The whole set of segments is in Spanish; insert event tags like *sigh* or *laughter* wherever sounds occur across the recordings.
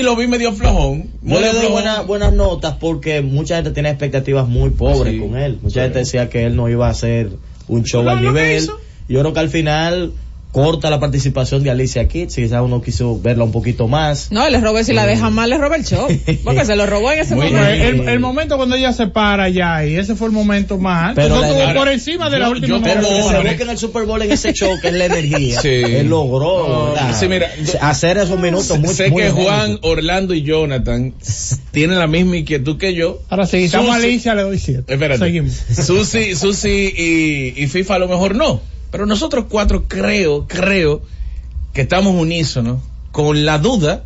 sí lo vi medio flojón. Medio le doy flojón. buena- buenas notas porque mucha gente tiene expectativas muy pobres Sí. con él. Mucha gente decía que él no iba a hacer un show No, al nivel. Yo creo que al final corta la participación de Alicia Keys. Quizás uno quiso verla un poquito más. No, le robé, si la deja mal, le roba el show. Porque se lo robó en ese *laughs* Muy momento. el, el momento cuando ella se para ya y ese fue el momento más alto. Pero No estuvo por encima de la última yo Pero que se busque en el Super Bowl en ese show que es la energía. Sí. Él logró sí, mira, hacer esos minutos muy sé muy que. Juan, Orlando y Jonathan tienen la misma inquietud que yo. Ahora sí, Susi- Alicia, le doy siete. Espérate. Seguimos. Susi, Susi y, y FIFA a lo mejor no. Pero nosotros cuatro creo, creo que estamos unísonos con la duda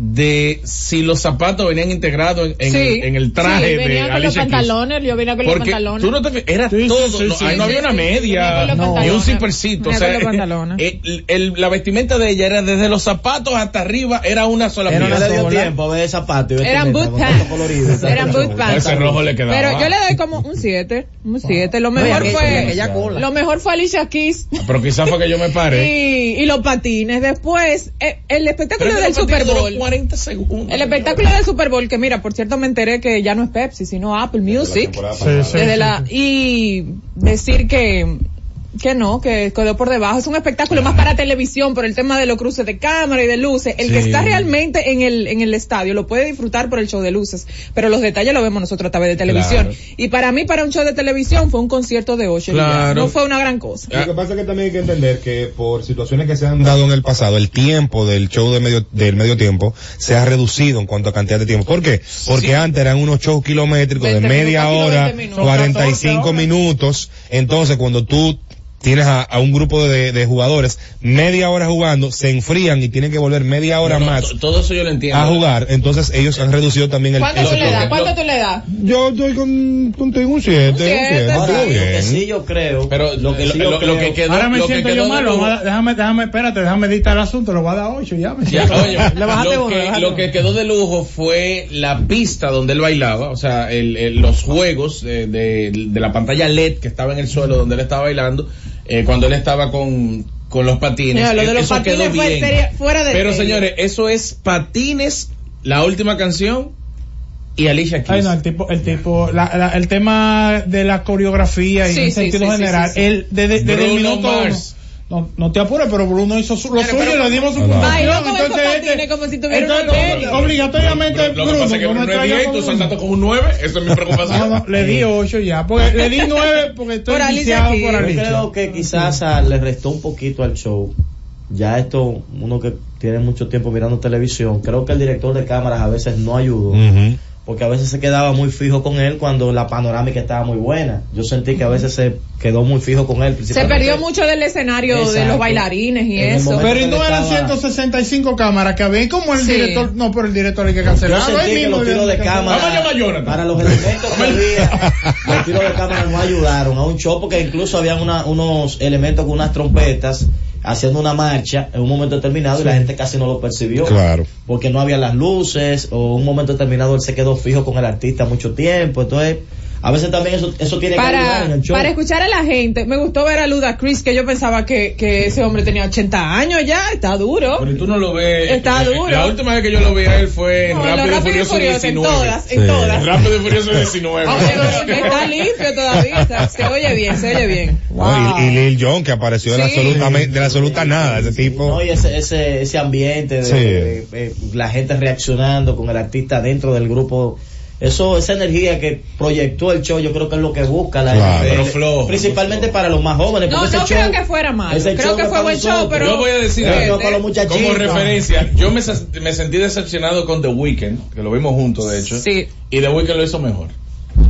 de si los zapatos venían integrados en, en- Sí. en el traje Sí, de con los Alicia Keys. pantalones, yo venía con los Porque pantalones. tú no te era Sí, todo, sí, no, sí, ahí no sí, había una media, los ni un zippercito, o sea, los eh, pantalones. el- el- la vestimenta de ella era desde los zapatos hasta arriba, era una sola Pero no pieza. le dio sola. tiempo a ver zapatos. y Eran boot pants. Eran show. boot pants. Ese rojo le quedaba. Pero yo le doy como un 7, un 7. Lo mejor fue, cola. lo mejor fue Alicia Keys Pero quizás fue que yo me paré. *laughs* y, y los patines. Después, eh, el espectáculo del Super Bowl. 40 segundos. El espectáculo del Super Bowl, que mira, por cierto me enteré que ya no es Pepsi, sino Apple Music. Sí, sí, Desde sí, la, sí. y decir que, que no, que quedó por debajo. Es un espectáculo más para televisión por el tema de los cruces de cámara y de luces. El que está realmente en el, en el estadio lo puede disfrutar por el show de luces, pero los detalles lo vemos nosotros a través de televisión. Claro. Y para mí, para un show de televisión fue un concierto de ocho. Claro. No fue una gran cosa. Lo que pasa es que también hay que entender que por situaciones que se han dado en el pasado, el tiempo del show de medio, del medio tiempo se ha reducido en cuanto a cantidad de tiempo. ¿Por qué? Porque antes eran unos shows kilométricos de 20 media minutos, hora, 20 minutos. 45 Son 14 minutos. Entonces cuando tú tienes a, a un grupo de, de jugadores media hora jugando, se enfrían y tienen que volver media hora No, no, más to- Todo eso yo lo entiendo. a jugar. Entonces ellos han reducido también el, ¿Cuánto tú le das? ¿Cuánto tú le das? Yo estoy con, contigo un 7, un siete. 7, Ahora, estuvo lo que bien. sí yo creo, Pero lo que sí lo, lo- creo, lo que quedó, Ahora me lo que siento quedó yo de mal, lujo- vamos a- déjame, déjame, espérate, déjame editar el asunto, lo voy a dar 8 ya. Me Ya, siento- oye, Le bajaste lo, que, lo que quedó de lujo fue la pista donde él bailaba, o sea, el, el- los juegos de, de- de la pantalla LED que estaba en el suelo donde él estaba bailando, eh, cuando él estaba con, con los patines. Mira, lo de Eh, los eso patines quedó fue bien. seria- fuera de Pero serie. señores, eso es patines, la última canción y Alicia Keys. Ay, no, el tipo, el tipo, la, la- el tema de la coreografía y Sí, en sí, sentido sí, general, sí, sí. él, desde, desde el minuto uno, Mars. No, no te apures, pero Bruno hizo su, lo Pero, suyo, pero- le dimos su Claro. puntuación, esos entonces este- como si tuviera una entonces. Obligatoriamente, Lo, lo que Bruno, pasa es que no Bruno es traiga 10 y con tú Bruno. saltaste con un 9, eso es mi preocupación. No, no, le di 8 ya, porque le di 9 porque estoy Por Keys. por yo Alicia. creo que quizás ah, le restó un poquito al show. Ya esto, uno que tiene mucho tiempo mirando televisión, creo que el director de cámaras a veces no ayudó. Ujú. Porque a veces se quedaba muy fijo con él cuando la panorámica estaba muy buena. Yo sentí que a veces se quedó muy fijo con él. Se perdió mucho del escenario de los bailarines y En eso. Pero y no eran estaba- 165 cámaras que había, como el Sí. director, no, pero el director hay que Yo cancelarlo. sentí que los tiros de cámara, Vamos a llamar a Jonathan. para los elementos que había, los tiros de cámara no ayudaron a un show porque incluso habían una- unos elementos con unas trompetas haciendo una marcha en un momento determinado y la gente casi no lo percibió. Claro. Porque no había las luces o un momento determinado él se quedó fijo con el artista mucho tiempo. Entonces, a veces también eso, eso tiene que ayudar en Para, el show. para escuchar a la gente, me gustó ver a Luda Chris, que yo pensaba que, que ese hombre tenía 80 años ya, está duro. Pero tú no lo ves. Está eh, duro. La última vez que yo lo vi a él fue en No, Rápido, lo y Furioso en 19. todas, en Sí. todas. Rápido y Furioso 19. Oye, pero está limpio todavía, está- se oye bien, se oye bien. No, y, y Lil Jon que apareció de la Sí. absolutamente, de la absoluta nada, ese tipo. No, y ese, ese, ese ambiente de, Sí. de- de la gente reaccionando con el artista dentro del grupo. Eso, esa energía que proyectó el show, yo creo que es lo que busca la Claro. NFL, Pero flojo, principalmente para los más jóvenes. No, no ese creo que fuera malo, ese creo show que fue para buen show, pero... Yo voy a decir muchachitos. Como referencia, yo me, me sentí decepcionado con The Weeknd, que lo vimos juntos de hecho. Sí. Y The Weeknd lo hizo mejor.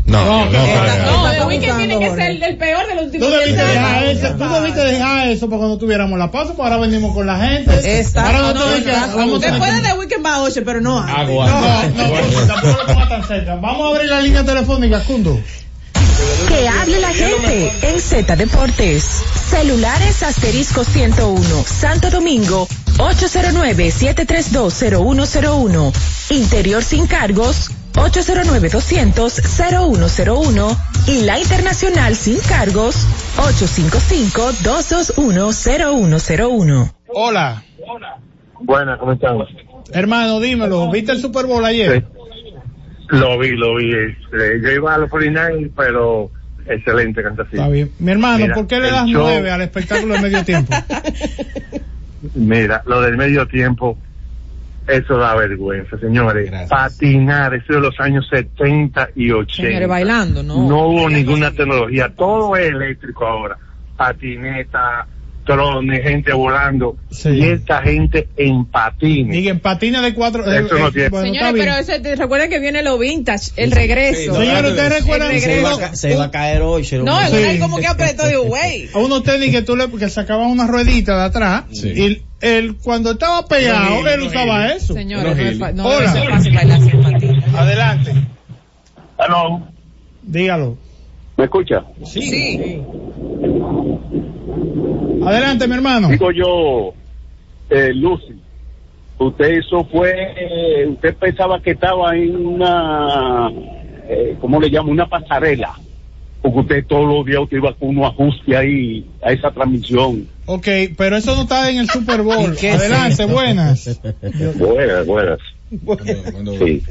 No, no, No, no, esta- no, No, no. The Weeknd tiene que ser el, peor de los Tú últimos debiste 10 dejar eso, tú debiste dejar eso para cuando tuviéramos la pausa, pues ahora venimos con la gente. Está, Ahora no, no, no, tienes que- no, vamos a- Después de The Weeknd va 8, pero no. Agua. No, no, porque tampoco lo pongas tan cerca. Vamos a abrir la línea telefónica, Cundo. Que hable la gente en Z Deportes. Celulares asterisco 101, Santo Domingo, 809-7320101. Interior sin cargos, 809-200-0101. Y la internacional sin cargos, 855-221-0101. Hola. Buenas, ¿cómo están? Hermano, dímelo, ¿viste el Super Bowl ayer? Lo vi, lo vi. Este, yo iba a los 49, pero excelente Kansas City. Está bien. Mi hermano, Mira, ¿por qué le das show- nueve al espectáculo de medio tiempo? *laughs* Mira, lo del medio tiempo, eso da vergüenza, señores. Gracias. Patinar, eso de los años 70 y 80. Señores, bailando, ¿no? No hubo ninguna tecnología, todo es eléctrico ahora. Patineta, drones, gente volando. Sí. Y esta gente en patines. Diga, en patines de cuatro. eh, Eso no tiene- bueno, Señores, pero ese, te- recuerden que viene lo vintage, el regreso. Sí, Señores, ¿ustedes recuerdan. Se iba, a se iba a caer hoy. se lo- no, es Sí. como que apretó de güey. a unos tenis que tú le que sacaban una ruedita de atrás Sí. y él cuando estaba pegado él usaba eso. Señores, no no Hola. Adelante, Aló, dígalo. ¿me escucha? Sí. Adelante, mi hermano. Digo yo, eh, Lucy, usted eso fue, eh, usted pensaba que estaba en una, eh, ¿cómo le llamo? Una pasarela. Porque usted todos los días usted iba con unos ajustes ahí a esa transmisión. Ok, pero eso no está en el Super Bowl. *laughs* ¿Y qué Adelante, es? buenas. Buenas, buenas. Sí.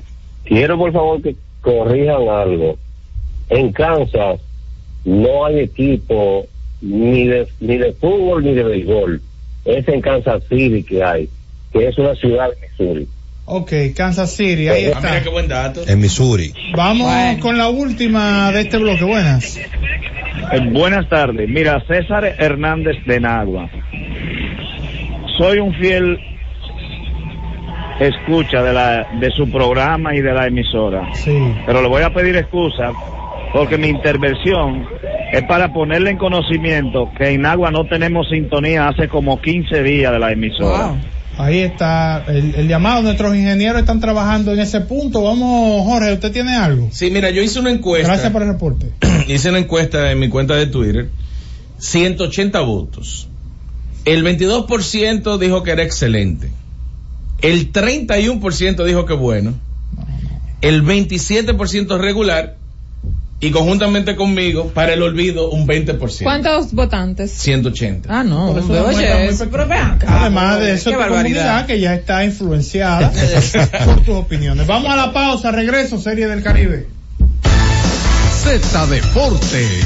Quiero por favor que corrijan algo. En Kansas no hay equipo ni de, ni de fútbol ni de béisbol. Es en Kansas City que hay, que es una ciudad de Missouri. Ok, Kansas City, ahí Ah, mira está. qué buen dato. En Missouri. Vamos Bueno. con la última de este bloque. Buenas. Eh, buenas tardes. Mira, César Hernández de Nagua. Soy un fiel escucha de la de su programa y de la emisora. Sí. Pero le voy a pedir excusa porque mi intervención es para ponerle en conocimiento que en Nagua no tenemos sintonía hace como 15 días de la emisora. Wow. Ahí está el, el llamado. Nuestros ingenieros están trabajando en ese punto. Vamos, Jorge, ¿usted tiene algo? Sí, mira, yo hice una encuesta. Gracias por el reporte. *clears throat* hice una encuesta en mi cuenta de Twitter. 180 votos. El 22% dijo que era excelente. El 31% dijo que bueno. El 27% regular. Y conjuntamente conmigo, para el olvido, un 20%. ¿Cuántos votantes? 180. Ah, no. Por eso una Oye, eso, pequeña. pero ven acá. Además de eso, Qué tu barbaridad. comunidad que ya está influenciada *laughs* por tus opiniones. Vamos a la pausa, regreso, Serie del Caribe. Z Deportes.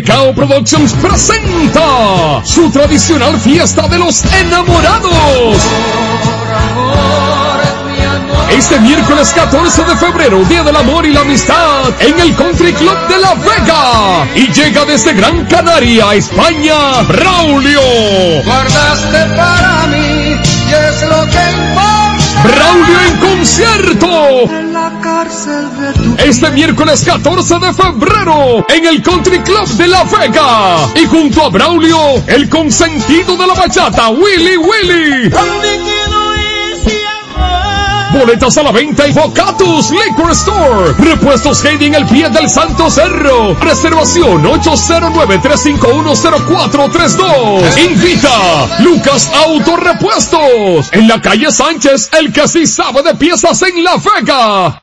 Pecao Productions presenta su tradicional fiesta de los enamorados. Por amor, mi Este miércoles 14 de febrero, Día del Amor y la Amistad, en el Country Club de La Vega. Y llega desde Gran Canaria, España, Braulio. Guardaste para mí y es lo que importa. Braulio en concierto. Este miércoles 14 de febrero en el Country Club de La Vega. Y junto a Braulio, el consentido de la bachata, Willy Willy. Boletas a la venta en Bocatus Liquor Store. Repuestos Heidi en el pie del Santo Cerro. Reservación 809-351-0432. Invita Lucas Auto Repuestos. En la calle Sánchez, el que sí sabe de piezas en La Vega.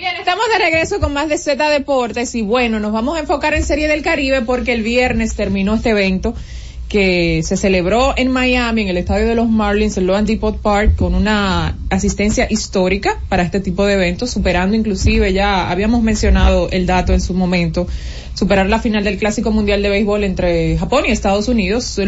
Bien, estamos de regreso con más de Z Deportes y bueno, nos vamos a enfocar en Serie del Caribe porque el viernes terminó este evento que se celebró en Miami, en el estadio de los Marlins, en Loan Depot Park, con una asistencia histórica para este tipo de eventos, superando inclusive, ya habíamos mencionado el dato en su momento, superar la final del Clásico Mundial de Béisbol entre Japón y Estados Unidos.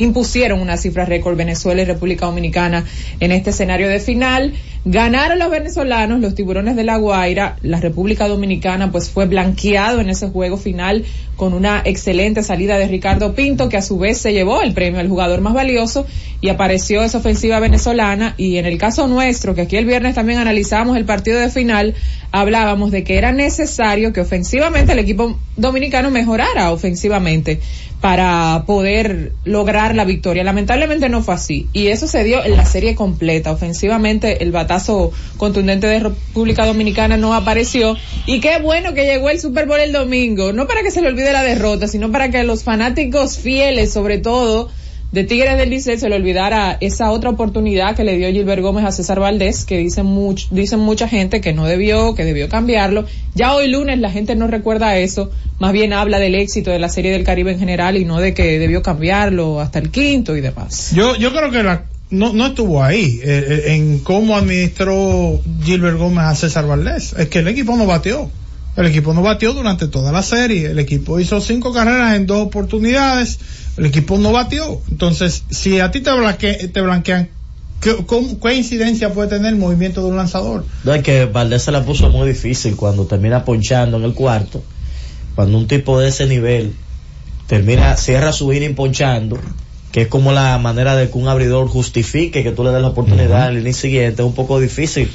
Impusieron una cifra récord Venezuela y República Dominicana en este escenario de final. Ganaron los venezolanos, los tiburones de la Guaira, la República Dominicana pues fue blanqueado en ese juego final con una excelente salida de Ricardo Pinto que a su vez se llevó el premio al jugador más valioso y apareció esa ofensiva venezolana y en el caso nuestro que aquí el viernes también analizamos el partido de final hablábamos de que era necesario que ofensivamente el equipo dominicano mejorara ofensivamente para poder lograr la victoria. Lamentablemente no fue así. Y eso se dio en la serie completa. Ofensivamente el batazo contundente de República Dominicana no apareció. Y qué bueno que llegó el Super Bowl el domingo. No para que se le olvide la derrota, sino para que los fanáticos fieles, sobre todo, de Tigres del Licey se le olvidara esa otra oportunidad que le dio Gilbert Gómez a César Valdés, que dicen much, mucha gente que no debió, que debió cambiarlo. Ya hoy lunes la gente no recuerda eso, más bien habla del éxito de la Serie del Caribe en general y no de que debió cambiarlo hasta el quinto y demás. Yo, yo creo que la, no, no estuvo ahí eh, eh, en cómo administró Gilbert Gómez a César Valdés. Es que el equipo no batió. El equipo no batió durante toda la serie. El equipo hizo cinco carreras en dos oportunidades. El equipo no batió. Entonces, si a ti te, blanque- te blanquean, ¿qué, cómo- incidencia puede tener el movimiento de un lanzador? Es que Valdés se la puso muy difícil cuando termina ponchando en el cuarto. Cuando un tipo de ese nivel termina, cierra su inning ponchando, que es como la manera de que un abridor justifique que tú le des la oportunidad al inning siguiente, es un poco difícil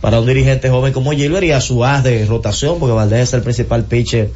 para un dirigente joven como Gilbert y a su as de rotación, porque Valdés es el principal pitcher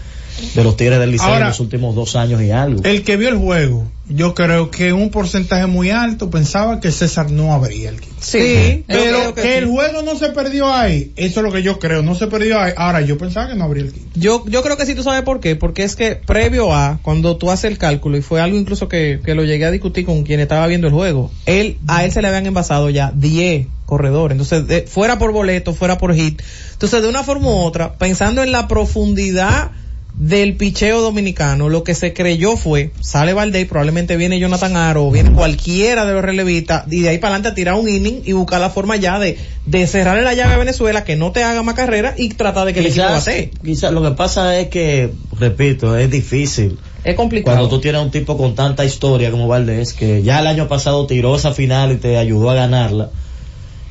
de los Tigres del Liceo en los últimos dos años y algo. El que vio el juego, yo creo que un porcentaje muy alto pensaba que César no abría el quinto. Sí, pero que, que el sí. juego no se perdió ahí, eso es lo que yo creo, no se perdió ahí. Ahora, yo pensaba que no abría el quinto. Yo, yo creo que sí, tú sabes por qué. Porque es que previo a, cuando tú haces el cálculo, y fue algo incluso que, que lo llegué a discutir con quien estaba viendo el juego, él, a él se le habían envasado ya 10 corredores. Entonces, de- fuera por boleto, fuera por hit. Entonces, de una forma u otra, pensando en la profundidad del picheo dominicano, lo que se creyó fue, sale Valdés, probablemente viene Jonathan Aro, viene cualquiera de los relevistas, y de ahí para adelante tirar un inning y buscar la forma ya de, de cerrarle la llave a Venezuela, que no te haga más carrera y tratar de que el equipo Quizás, bate. quizás lo que pasa es que, repito, es difícil. Es complicado. Cuando tú tienes un tipo con tanta historia como Valdés, que ya el año pasado tiró esa final y te ayudó a ganarla.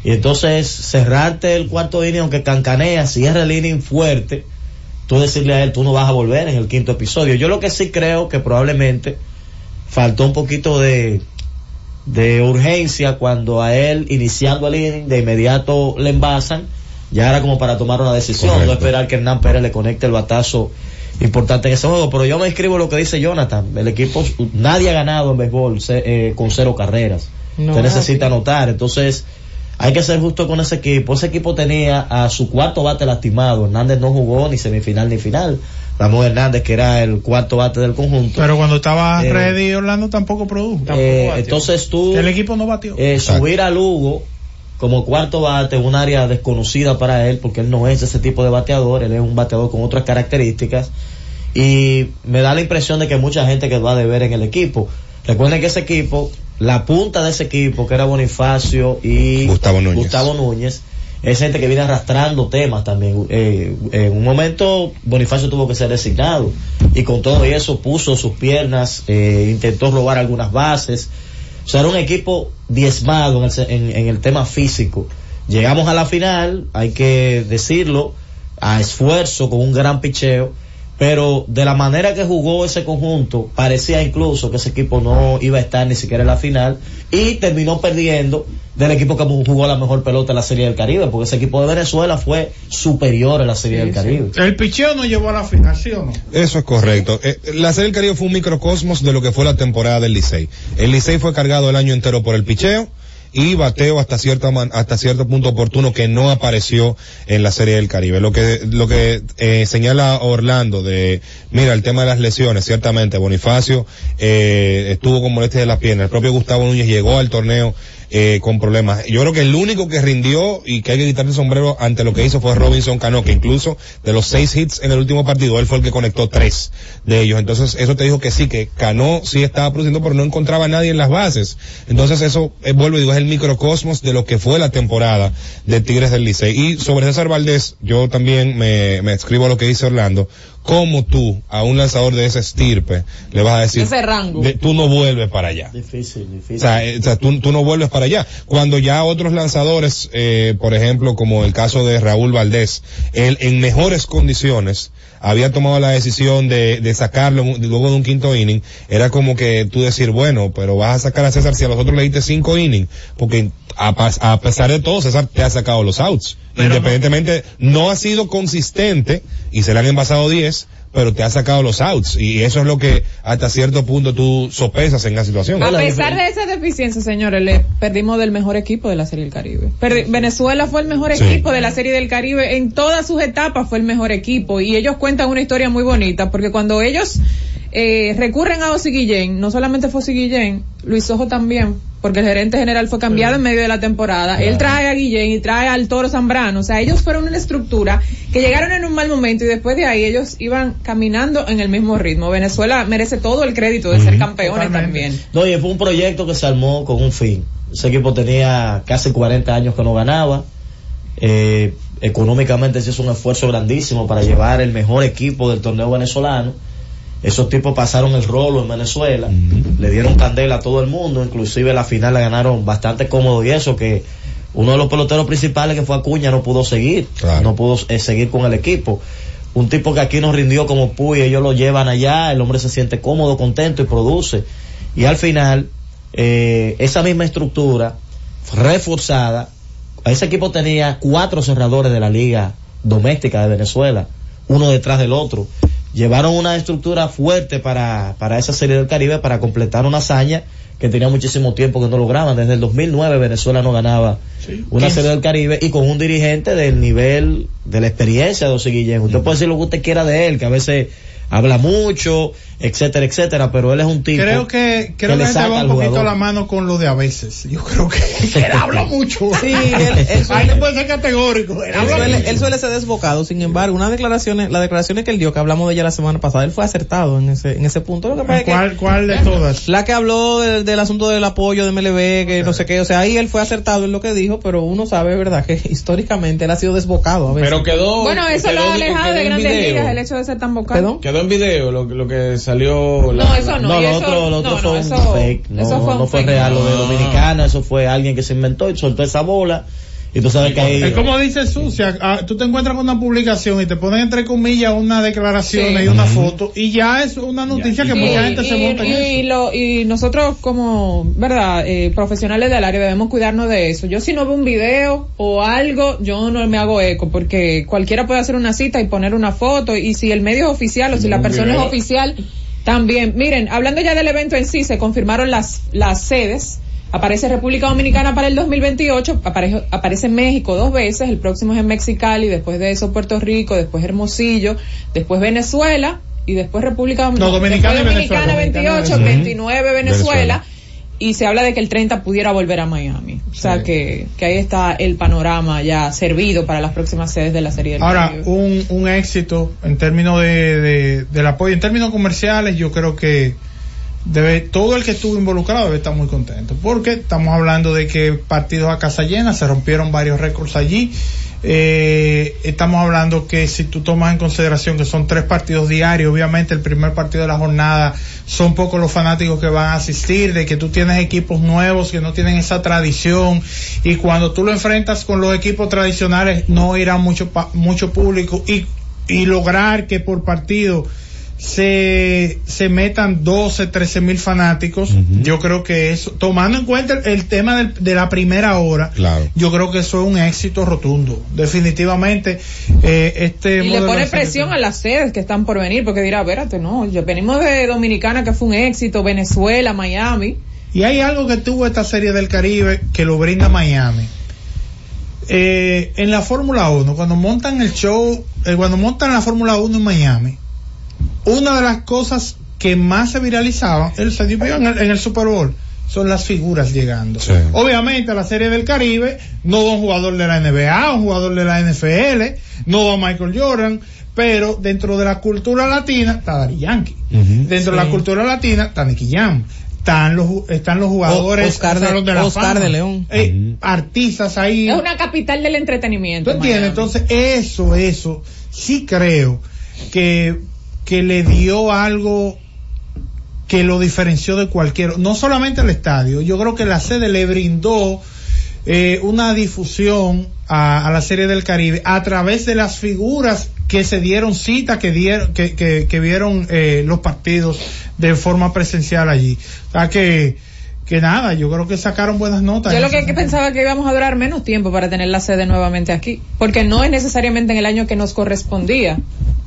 Y entonces cerrarte el cuarto inning, aunque cancanea, cierra el inning fuerte, tú decirle a él, tú no vas a volver en el quinto episodio. Yo lo que sí creo que probablemente faltó un poquito de, de urgencia cuando a él, iniciando el inning, de inmediato le envasan Ya era como para tomar una decisión, Correcto. no esperar que Hernán Pérez le conecte el batazo importante en ese juego. Pero yo me escribo lo que dice Jonathan. El equipo, nadie ha ganado en béisbol eh, con cero carreras. No, Usted es necesita así. anotar. Entonces, hay que ser justo con ese equipo. Ese equipo tenía a su cuarto bate lastimado. Hernández no jugó ni semifinal ni final. Ramón Hernández, que era el cuarto bate del conjunto. Pero cuando estaba Eh, ready Orlando tampoco produjo. Eh, entonces tú el equipo no batió. eh, subir a Lugo como cuarto bate, un área desconocida para él, porque él no es ese tipo de bateador, él es un bateador con otras características. Y me da la impresión de que mucha gente quedó a deber en el equipo. Recuerden que ese equipo, la punta de ese equipo, que era Bonifacio y Gustavo Núñez. Gustavo Núñez, es gente que viene arrastrando temas también. Eh, en un momento Bonifacio tuvo que ser designado y con todo eso puso sus piernas, eh, intentó robar algunas bases. O sea, era un equipo diezmado en el, en el tema físico. Llegamos a la final, hay que decirlo, a esfuerzo, con un gran picheo, pero de la manera que jugó ese conjunto, parecía incluso que ese equipo no iba a estar ni siquiera en la final y terminó perdiendo del equipo que jugó la mejor pelota en la Serie del Caribe, porque ese equipo de Venezuela fue superior en la Serie del Caribe. El picheo no llevó a la final, ¿sí o no? Eso es correcto. Eh, la Serie del Caribe fue un microcosmos de lo que fue la temporada del Licey. El Licey fue cargado el año entero por el picheo y bateo hasta cierto hasta cierto punto oportuno que no apareció en la Serie del Caribe. Lo que lo que eh, señala Orlando de mira el tema de las lesiones, ciertamente Bonifacio eh, estuvo con molestias de la pierna. El propio Gustavo Núñez llegó al torneo eh, con problemas. Yo creo que el único que rindió y que hay que quitarle el sombrero ante lo que hizo fue Robinson Cano, que incluso de los seis hits en el último partido, él fue el que conectó tres de ellos. Entonces, eso te dijo que sí, que Cano sí estaba produciendo, pero no encontraba a nadie en las bases. Entonces, eso, eh, vuelvo y digo, es el microcosmos de lo que fue la temporada de Tigres del Licey. Y sobre César Valdés, yo también me, me escribo a lo que dice Orlando. ¿Cómo tú, a un lanzador de ese estirpe, le vas a decir, Ese rango. de- tú no vuelves para allá? Difícil, difícil. O sea, eh, o sea, tú, tú no vuelves para allá. Cuando ya otros lanzadores, eh, por ejemplo, como el caso de Raúl Valdés, él en mejores condiciones había tomado la decisión de, de sacarlo luego de un quinto inning, era como que tú decir, bueno, pero vas a sacar a César si a los otros le diste cinco innings, porque a, pas- a pesar de todo, César te ha sacado los outs. Independientemente, no ha sido consistente y se le han envasado 10, pero te ha sacado los outs. Y eso es lo que hasta cierto punto tú sopesas en la situación. A pesar de esa deficiencia, señores, le perdimos del mejor equipo de la Serie del Caribe. Perdi- Venezuela fue el mejor Sí. equipo de la Serie del Caribe. En todas sus etapas fue el mejor equipo. Y ellos cuentan una historia muy bonita, porque cuando ellos eh, recurren a Osi Guillén, no solamente fue Osi Guillén, Luis Ojo también, porque el gerente general fue cambiado en medio de la temporada. Él trae a Guillén y trae al Toro Zambrano. O sea, ellos fueron una estructura que llegaron en un mal momento y después de ahí ellos iban caminando en el mismo ritmo. Venezuela merece todo el crédito de ser campeones también. No, y fue un proyecto que se armó con un fin. Ese equipo tenía casi 40 años que no ganaba. Eh, económicamente se hizo un esfuerzo grandísimo para llevar el mejor equipo del torneo venezolano. Esos tipos pasaron el rolo en Venezuela, le dieron candela a todo el mundo, inclusive la final la ganaron bastante cómodo y eso que uno de los peloteros principales que fue Acuña no pudo seguir, no pudo eh, seguir con el equipo. Un tipo que aquí nos rindió como Puy, ellos lo llevan allá, el hombre se siente cómodo, contento y produce. Y al final, eh, esa misma estructura reforzada, ese equipo tenía cuatro cerradores de la liga doméstica de Venezuela, uno detrás del otro. Llevaron una estructura fuerte para, para esa serie del Caribe para completar una hazaña que tenía muchísimo tiempo que no lograban. Desde el 2009 Venezuela no ganaba una serie del Caribe y con un dirigente del nivel de la experiencia de José Guillén. Usted puede decir lo que usted quiera de él, que a veces habla mucho, etcétera, etcétera, pero él es un tipo Creo que, creo que, le va un poquito jugador. la mano con lo de a veces. Yo creo que, que *laughs* él habla mucho. Sí, él- él *laughs* suele- Ahí puede ser categórico. Él suele, mucho. él suele ser desbocado, sin embargo, unas declaraciones, las declaraciones que él dio, que hablamos de ella la semana pasada, él fue acertado en ese, en ese punto. Lo que pasa es que- ¿Cuál, ¿Cuál de todas? La que habló del, del asunto del apoyo de MLB, que no sé qué, o sea, ahí él fue acertado en lo que dijo, pero uno sabe, ¿verdad?, que *laughs* históricamente él ha sido desbocado a veces. Pero quedó. Bueno, eso lo ha alejado de grandes ligas, el hecho de ser tan vocal. Quedó en video lo, lo que salió. No, eso no, No, lo eso- otro, lo otro no, fue no, un eso- fake, no, eso fue un fue real lo de. Dominicana, eso fue alguien que se inventó y soltó esa bola Y tú sabes que ahí... Es como dice Sucia, ah, tú te encuentras con una publicación y te ponen entre comillas una declaración Sí. y una foto y ya es una noticia que mucha gente se y, monta en y- eso. y lo- y nosotros como, ¿verdad? Eh, profesionales del área debemos cuidarnos de eso. Yo si no veo un video o algo, yo no me hago eco porque cualquiera puede hacer una cita y poner una foto y si el medio es oficial o si la persona es oficial, también. Miren, hablando ya del evento en sí, se confirmaron las, las sedes. Aparece República Dominicana para el 2028, aparece, aparece México dos veces, el próximo es en Mexicali, después de eso Puerto Rico, después Hermosillo, después Venezuela y después República No, Dominicana Venezuela, Dominicana Dominicana y 28, Venezuela. 29 Venezuela, Venezuela. y se habla de que el 30 pudiera volver a Miami. O sea que, que ahí está el panorama ya servido para las próximas sedes de la serie del Ahora, un, un éxito en términos de, de- del apoyo, en términos comerciales, yo creo que debe todo el que estuvo involucrado debe estar muy contento, porque estamos hablando de que partidos a casa llena, se rompieron varios récords allí. Eh, estamos hablando que si tú tomas en consideración que son tres partidos diarios, obviamente el primer partido de la jornada son pocos los fanáticos que van a asistir, de que tú tienes equipos nuevos que no tienen esa tradición y cuando tú lo enfrentas con los equipos tradicionales no irá mucho mucho público y, y lograr que por partido se, se metan 12, 13 mil fanáticos, yo creo que eso, tomando en cuenta el, el tema del- de la primera hora, Claro. yo creo que eso es un éxito rotundo. Definitivamente, eh, este Y le pone presión a las sedes que están por venir, porque dirá, espérate, no, yo venimos de Dominicana que fue un éxito, Venezuela, Miami. Y hay algo que tuvo esta serie del Caribe que lo brinda Miami. Eh, en la Fórmula 1, cuando montan el show, eh, cuando montan la Fórmula 1 en Miami, una de las cosas que más se viralizaban, él se dio en el, en el Super Bowl, son las figuras llegando. Obviamente la serie del Caribe no va un jugador de la NBA, un jugador de la NFL, no va Michael Jordan, pero dentro de la cultura latina está Daddy Yankee. Dentro de la Sí. cultura latina está Nicky Jam. Están los, están los jugadores Oscar de- Salón la Oscar de León. Eh, Artistas ahí. Es una capital del entretenimiento. ¿Tú entiendes? Miami. Entonces, eso, eso, sí creo que, que le dio algo que lo diferenció de cualquier, no solamente el estadio, yo creo que la sede le brindó eh, una difusión a, a la serie del Caribe a través de las figuras que se dieron cita, que dieron, que, que, que vieron eh, los partidos de forma presencial allí. O sea que, que nada, yo creo que sacaron buenas notas. Yo lo que pensaba que íbamos a durar menos tiempo para tener la sede nuevamente aquí, porque no es necesariamente en el año que nos correspondía,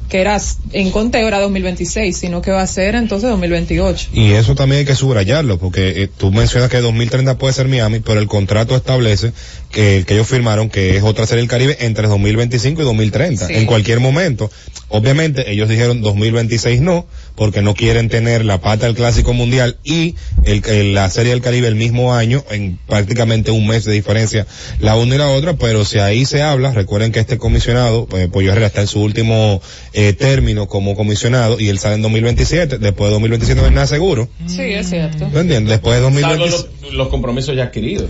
que era en conteo era 2026, sino que va a ser entonces 2028. Y eso también hay que subrayarlo, porque eh, tú mencionas que 2030 puede ser Miami, pero el contrato establece que, que ellos firmaron que es otra serie del Caribe entre 2025 y 2030, Sí. en cualquier momento. Obviamente ellos dijeron 2026 no, porque no quieren tener la pata del Clásico Mundial y el, el- la serie del Caribe el mismo año, en prácticamente un mes de diferencia la una y la otra, pero si ahí se habla, recuerden que este comisionado, eh, Pollo Herrera está en su último eh, término como comisionado y él sale en 2027, después de 2027 no hay nada seguro. Sí, es cierto. Después de Salvo 2027. los, los compromisos ya adquiridos.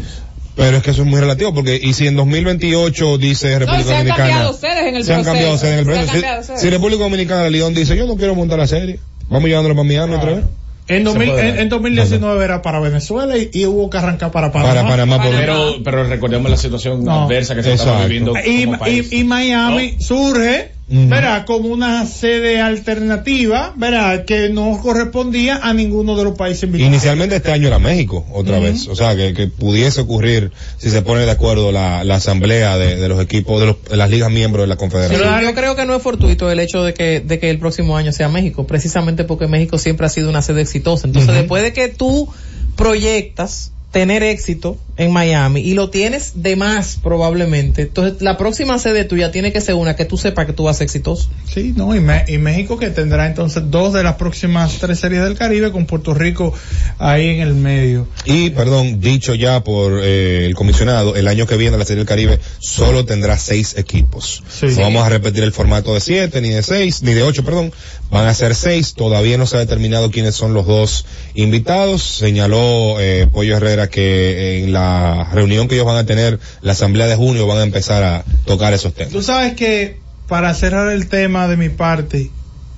Pero es que eso es muy relativo, porque y si en 2028 dice No, República se han Dominicana. cambiado sedes en el se han cambiado sedes en el Se han proceso. cambiado Si, sedes. si República Dominicana, León dice, yo no quiero montar la serie, vamos llevándolo para Miami otra vez. En, 2000 Se puede en, en 2019 era para Venezuela y, y hubo que arrancar para Panamá. Para Panamá por- Pero, pero recordemos la situación No. adversa que se está viviendo y, como país. y- y Miami surge, verá, como una sede alternativa, verá, que no correspondía a ninguno de los países invitados. Inicialmente este año era México, otra vez. O sea, que, que pudiese ocurrir si se pone de acuerdo la, la asamblea de, de los equipos, de, los- de las ligas miembros de la confederación. yo creo que no es fortuito el hecho de que, de que el próximo año sea México, precisamente porque México siempre ha sido una sede exitosa. Entonces, Ujú. después de que tú proyectas tener éxito en Miami y lo tienes de más probablemente, entonces la próxima sede tuya tiene que ser una que tú sepas que tú vas a ser exitoso. Sí, no, y, Me- y México que tendrá entonces dos de las próximas tres series del Caribe con Puerto Rico ahí en el medio. Y, perdón, dicho ya por eh, el comisionado, el año que viene la Serie del Caribe solo tendrá seis equipos. Sí. No vamos a repetir el formato de siete, ni de seis, ni de ocho, perdón. Van a ser seis. Todavía no se ha determinado quiénes son los dos invitados. Señaló eh, Pollo Herrera que en la reunión que ellos van a tener, la asamblea de junio, van a empezar a tocar esos temas. Tú sabes que para cerrar el tema de mi parte,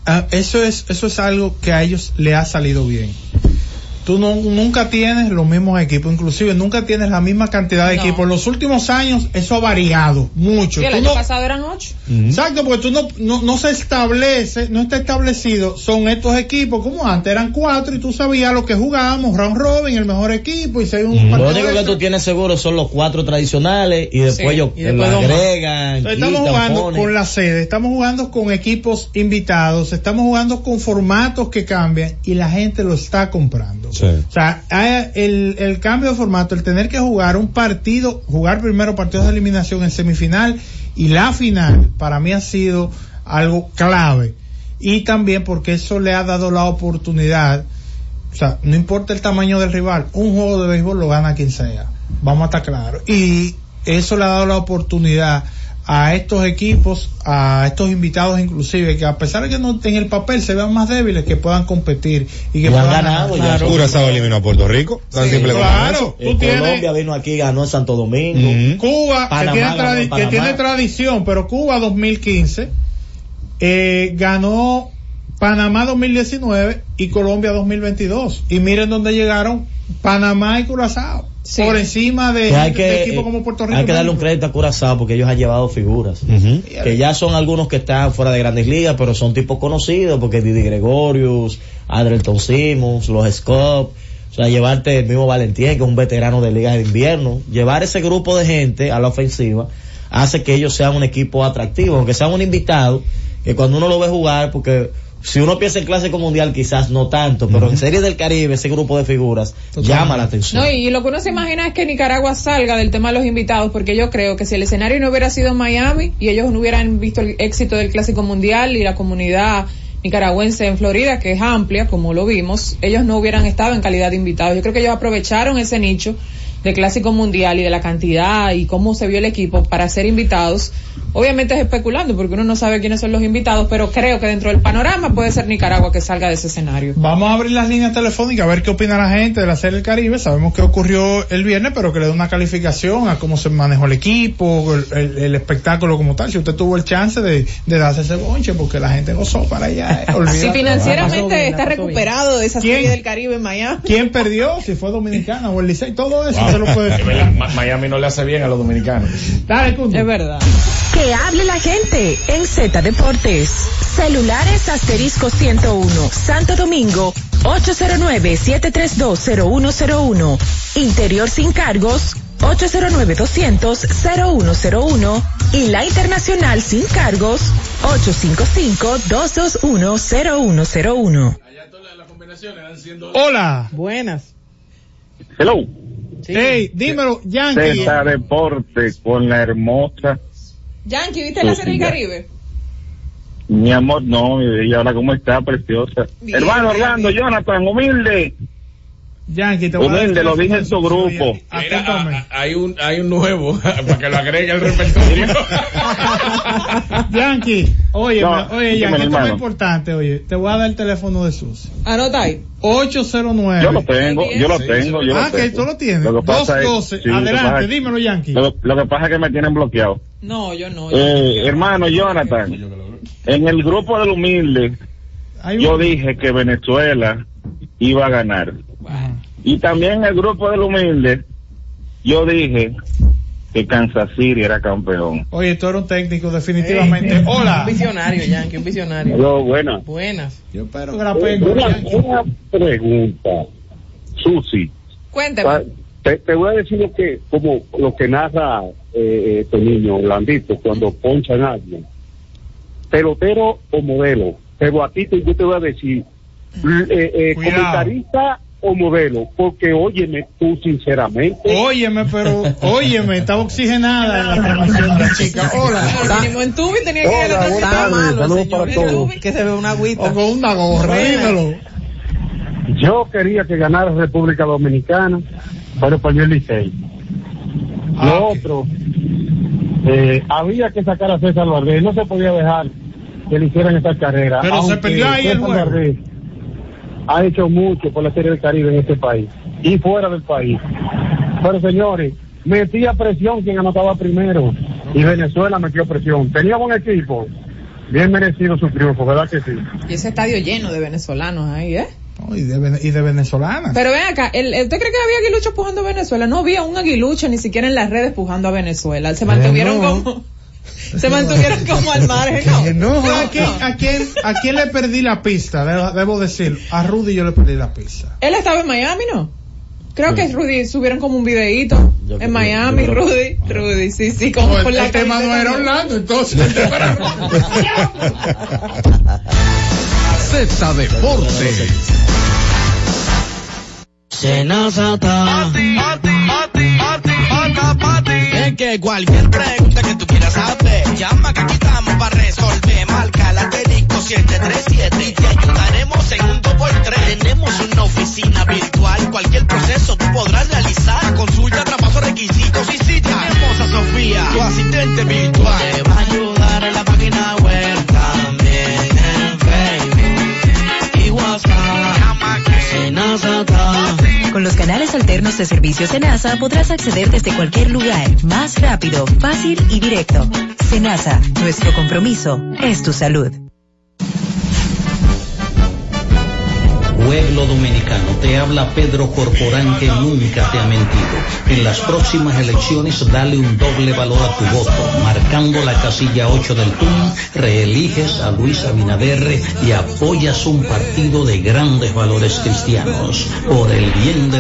ah, eso es eso es algo que a ellos le ha salido bien. Tú no, nunca tienes los mismos equipos, inclusive nunca tienes la misma cantidad de No. equipos. En los últimos años eso ha variado mucho. Y el Tú año no- pasado eran ocho. Exacto, porque tú no, no, no se establece, no está establecido, son estos equipos como antes eran cuatro y tú sabías lo que jugábamos, round robin, el mejor equipo y hay un Lo único que tú tienes seguro son los cuatro tradicionales y después Sí, ellos y después lo dos más. agregan, Entonces, estamos jugando ponen. con la sede, estamos jugando con equipos invitados, estamos jugando con formatos que cambian y la gente lo está comprando. O sea, el, el cambio de formato, el tener que jugar un partido, jugar primero partidos de eliminación en semifinal y la final, para mí ha sido algo clave. Y también porque eso le ha dado la oportunidad, o sea, no importa el tamaño del rival, un juego de béisbol lo gana quien sea. Vamos a estar claros. Y eso le ha dado la oportunidad a estos equipos, a estos invitados inclusive, que a pesar de que no en el papel se vean más débiles, que puedan competir y que Y han puedan ganado ganar. ya. Claro. Curazao eliminó a Puerto Rico. Tan Sí, simple como claro. eso. Eh, tienes- Colombia vino aquí, ganó en Santo Domingo. Cuba, Panamá que, tiene tradición, pero Cuba 2015 eh, ganó Panamá 2019 y Colombia 2022. Y miren dónde llegaron Panamá y Curazao. Por encima de, Que hay de que, equipos como Puerto Rico. hay que darle un crédito a Curazao porque ellos han llevado figuras. Que ya son algunos que están fuera de grandes ligas, pero son tipos conocidos porque Didi Gregorius, Adrelton Simmons, los Scott, o sea, llevarte el mismo Valentín, que es un veterano de ligas de invierno, llevar ese grupo de gente a la ofensiva hace que ellos sean un equipo atractivo, aunque sean un invitado, que cuando uno lo ve jugar, porque si uno piensa en clásico mundial quizás no tanto, pero en Serie del Caribe ese grupo de figuras llama la atención. No, y lo que uno se imagina es que Nicaragua salga del tema de los invitados, porque yo creo que si el escenario no hubiera sido en Miami y ellos no hubieran visto el éxito del Clásico Mundial y la comunidad nicaragüense en Florida, que es amplia, como lo vimos, ellos no hubieran estado en calidad de invitados. Yo creo que ellos aprovecharon ese nicho de Clásico Mundial y de la cantidad y cómo se vio el equipo para ser invitados. Obviamente es especulando porque uno no sabe quiénes son los invitados, pero creo que dentro del panorama puede ser Nicaragua que salga de ese escenario. Vamos a abrir las líneas telefónicas a ver qué opina la gente de la Serie del Caribe. Sabemos que ocurrió el viernes, pero que le dé una calificación a cómo se manejó el equipo, el, el- el espectáculo como tal. Si usted tuvo el chance de, de darse ese bonche, porque la gente gozó para allá. eh, *laughs* olvídate. Si financieramente está recuperado de esa serie del Caribe en Miami. ¿Quién perdió? Si fue Dominicana o el Licey, todo eso se lo puede *laughs* Miami no le hace bien a los dominicanos. Dale, Cundo. Es verdad. Que hable la gente en Z Deportes. Celulares asterisco 101, Santo Domingo, 809-7320101. Interior sin cargos, 809-200-0101. Y la internacional sin cargos, 855-221-0101. Hola. Buenas. Hello. Hey, dímelo, Yankee. Z Deporte con la hermosa. Yankee, ¿viste la serie del Caribe? Mi amor, no, y ahora cómo está, preciosa. Hermano Orlando, Jonathan, humilde. Yankee, te voy a dar el Humilde, lo dije en su grupo. Mira, a- a- hay un hay un nuevo *laughs* para que lo agregue al repertorio. *laughs* Yankee, oye, No, me- oye, Yankee, esto es importante, oye, te voy a dar el teléfono de Susi. Anota ahí. 809. Yo lo tengo, yo lo tengo, yo lo Ah, que tengo. tú lo tienes. Lo que pasa es- 212, sí, lo que adelante, pasa es- dímelo, Yankee. Lo, lo que pasa es que me tienen bloqueado. No, yo no. Eh, hermano Jonathan, en el grupo del humilde, yo dije que Venezuela iba a ganar. Y también el grupo del humilde, yo dije que Kansas City era campeón. Oye, tú eres un técnico, definitivamente. Hola. Un visionario, Yankee, un visionario. Hello, buenas. Buenas. Yo espero que la peguen. Una, una pregunta, Susi. Cuéntame. Te, te voy a decir lo que, como lo que narra eh, este niño blandito cuando ponchan a alguien. Pelotero o modelo. Pero a ti te, yo te voy a decir, eh, eh, comentarista o modelo, porque óyeme tú sinceramente. Óyeme, pero, óyeme, estaba oxigenada en la de la chica. Hola. Mínimo en tubi tenía que ir a saludos para todos. Que se ve una agüita. O con una gorra, dímelo. Yo quería que ganara República Dominicana, pero perdió el Licey. Ah, Lo otro, eh, había que sacar a César Valdés, no se podía dejar que le hicieran esta carrera. Pero se perdió ahí el César juego. Valdés ha hecho mucho por la Serie del Caribe en este país y fuera del país. Pero señores, metía presión quien anotaba primero y Venezuela metió presión. Tenía buen equipo, bien merecido su triunfo, ¿verdad que sí? Y ese estadio lleno de venezolanos ahí, ¿eh? Y, de, y de venezolanas. Pero ven acá, el- ¿usted cree que había aguiluchos pujando a Venezuela? No había un aguilucho ni siquiera en las redes pujando a Venezuela. Se mantuvieron no. como, se mantuvieron como al margen, ¿no? ¿A quién, a, quién, ¿A quién le perdí la pista? Debo, debo decir, a Rudy yo le perdí la pista. Él estaba en Miami, ¿no? Creo que Rudy subieron como un videito en Miami, yo creo- Rudy, Rudy, sí, sí, como No, con el- la el tema no era. Orlando, entonces. el tema era Z Deportes. Es cualquier pregunta que tú quieras saber, llama que aquí estamos para resolver. Marca la asterisco 737 y te ayudaremos en un 2x3. Tenemos una oficina virtual, cualquier proceso tú podrás realizar. Consulta, traspaso, requisitos y si tenemos a Sofía, tu asistente virtual. De servicios Senasa podrás acceder desde cualquier lugar, más rápido, fácil y directo. Senasa, nuestro compromiso es tu salud. Pueblo dominicano, te habla Pedro Corporán que nunca te ha mentido. En las próximas elecciones dale un doble valor a tu voto. Marcando la casilla 8 del PUN, reeliges a Luis Abinader y apoyas un partido de grandes valores cristianos. Por el bien de